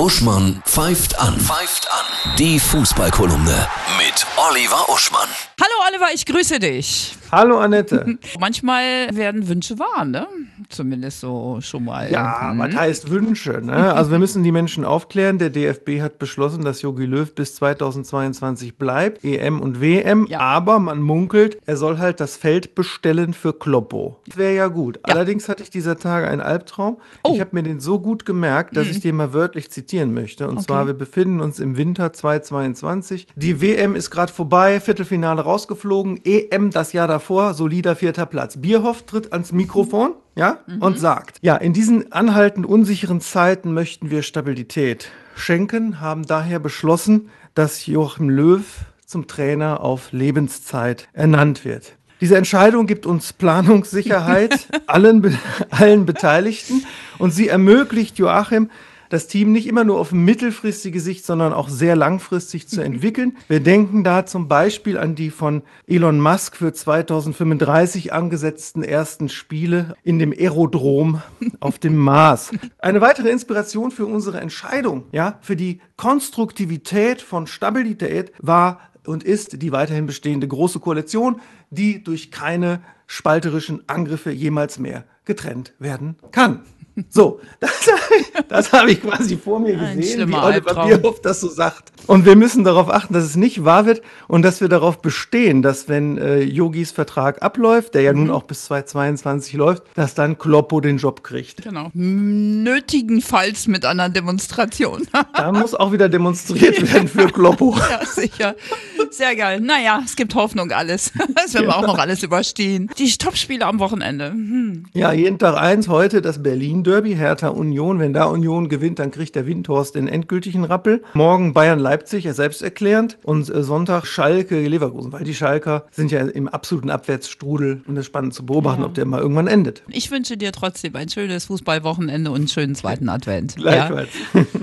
Uschmann pfeift an. Pfeift an. Die Fußballkolumne mit Oliver Uschmann. Hallo Oliver, ich grüße dich. Hallo Annette. Manchmal werden Wünsche wahr, ne? Zumindest so schon mal. Ja, Hm. was heißt Wünsche? Ne? Also wir müssen die Menschen aufklären. Der DFB hat beschlossen, dass Jogi Löw bis 2022 bleibt, EM und WM. Ja. Aber man munkelt, er soll halt das Feld bestellen für Kloppo. Das wäre ja gut. Ja. Allerdings hatte ich dieser Tage einen Albtraum. Oh. Ich habe mir den so gut gemerkt, dass ich den mal wörtlich zitieren möchte. Und zwar, wir befinden uns im Winter 2022. Die WM ist gerade vorbei, Viertelfinale rausgeflogen. EM das Jahr davor, solider vierter Platz. Bierhoff tritt ans Mikrofon. Ja, und sagt, ja, in diesen anhaltend unsicheren Zeiten möchten wir Stabilität schenken, haben daher beschlossen, dass Joachim Löw zum Trainer auf Lebenszeit ernannt wird. Diese Entscheidung gibt uns Planungssicherheit allen, allen Beteiligten und sie ermöglicht Joachim, das Team nicht immer nur auf mittelfristige Sicht, sondern auch sehr langfristig zu entwickeln. Wir denken da zum Beispiel an die von Elon Musk für 2035 angesetzten ersten Spiele in dem Aerodrom auf dem Mars. Eine weitere Inspiration für unsere Entscheidung, ja, für die Konstruktivität von Stabilität war und ist die weiterhin bestehende große Koalition, die durch keine spalterischen Angriffe jemals mehr getrennt werden kann. So, das, das habe ich quasi vor mir gesehen, wie Oliver. Bierhoff das so sagt. Und wir müssen darauf achten, dass es nicht wahr wird und dass wir darauf bestehen, dass wenn äh, Yogis Vertrag abläuft, der ja Mhm. nun auch bis 2022 läuft, dass dann Kloppo den Job kriegt. Genau. Nötigenfalls mit einer Demonstration. Da muss auch wieder demonstriert werden für Kloppo. ja, sicher. Sehr geil. Naja, es gibt Hoffnung, alles. Das werden wir auch noch alles überstehen. Die Topspiele am Wochenende. Hm. Ja, jeden Tag eins, heute das Berlin-Derby, Hertha Union. Wenn da Union gewinnt, dann kriegt der Windhorst den endgültigen Rappel. Morgen Bayern-Leipzig, er selbst erklärend. Und äh, Sonntag Schalke-Leverkusen, weil die Schalker sind ja im absoluten Abwärtsstrudel und es ist spannend zu beobachten, ob der mal irgendwann endet. Ich wünsche dir trotzdem ein schönes Fußballwochenende und einen schönen zweiten Advent. Gleichfalls.